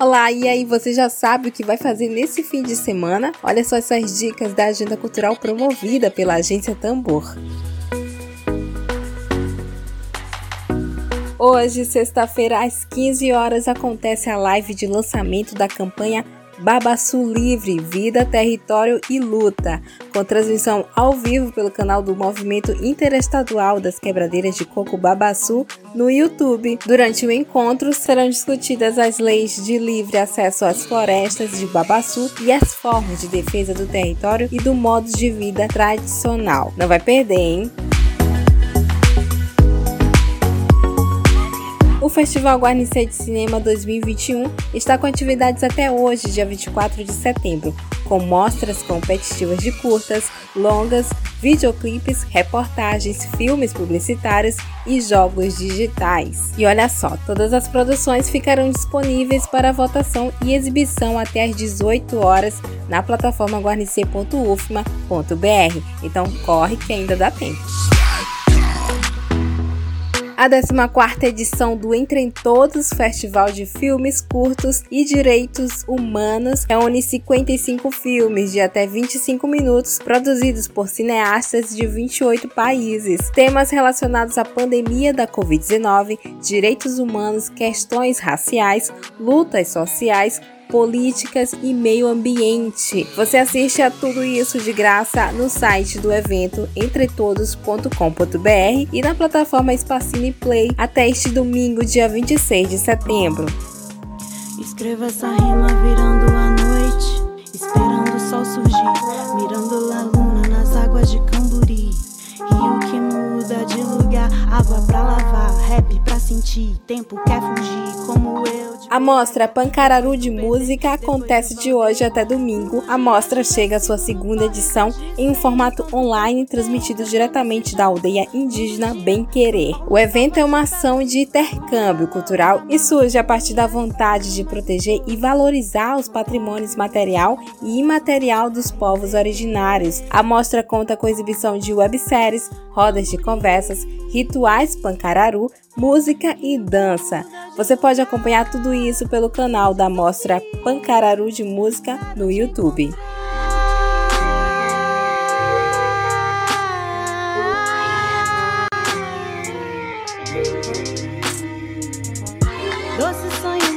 Olá, e aí você já sabe o que vai fazer nesse fim de semana? Olha só essas dicas da agenda cultural promovida pela agência Tambor. Hoje, sexta-feira, às 15 horas, acontece a live de lançamento da campanha Babaçu Livre, Vida, Território e Luta, com transmissão ao vivo pelo canal do Movimento Interestadual das Quebradeiras de Coco Babaçu no YouTube. Durante o encontro serão discutidas as leis de livre acesso às florestas de Babaçu e as formas de defesa do território e do modo de vida tradicional. Não vai perder, hein? O Festival Guarnicê de Cinema 2021 está com atividades até hoje, dia 24 de setembro, com mostras competitivas de curtas, longas, videoclipes, reportagens, filmes publicitários e jogos digitais. E olha só, todas as produções ficarão disponíveis para votação e exibição até às 18 horas na plataforma guarnicê.ufma.br. Então corre que ainda dá tempo. A 14ª edição do Entre em Todos Festival de Filmes Curtos e Direitos Humanos reúne 55 filmes de até 25 minutos produzidos por cineastas de 28 países. Temas relacionados à pandemia da Covid-19, direitos humanos, questões raciais, lutas sociais, políticas e meio ambiente. Você assiste a tudo isso de graça no site do evento entretodos.com.br e na plataforma Spacine Play até este domingo, dia 26 de setembro. Escreva essa rima virando a noite, esperando sentir, tempo quer fugir, como eu. A mostra Pancararu de Música acontece de hoje até domingo. A mostra chega à sua segunda edição em um formato online transmitido diretamente da aldeia indígena Bem Querer. O evento é uma ação de intercâmbio cultural e surge a partir da vontade de proteger e valorizar os patrimônios material e imaterial dos povos originários. A mostra conta com exibição de webséries, rodas de conversas, rituais pancararu, música e dança. Você pode acompanhar tudo isso pelo canal da Mostra Pancararu de Música no YouTube. Doces sonhos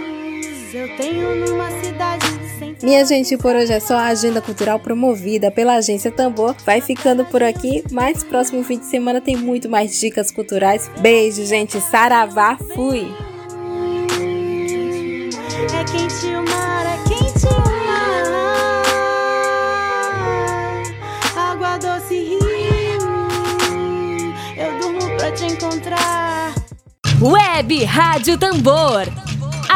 eu tenho numa cidade sem Minha gente, por hoje é só a agenda cultural promovida pela agência Tambor. Vai ficando por aqui, mas próximo fim de semana tem muito mais dicas culturais. Beijo, gente. Saravá, fui! É quente o mar, é quente o mar. Água doce rio, eu durmo pra te encontrar. Web Rádio Tambor.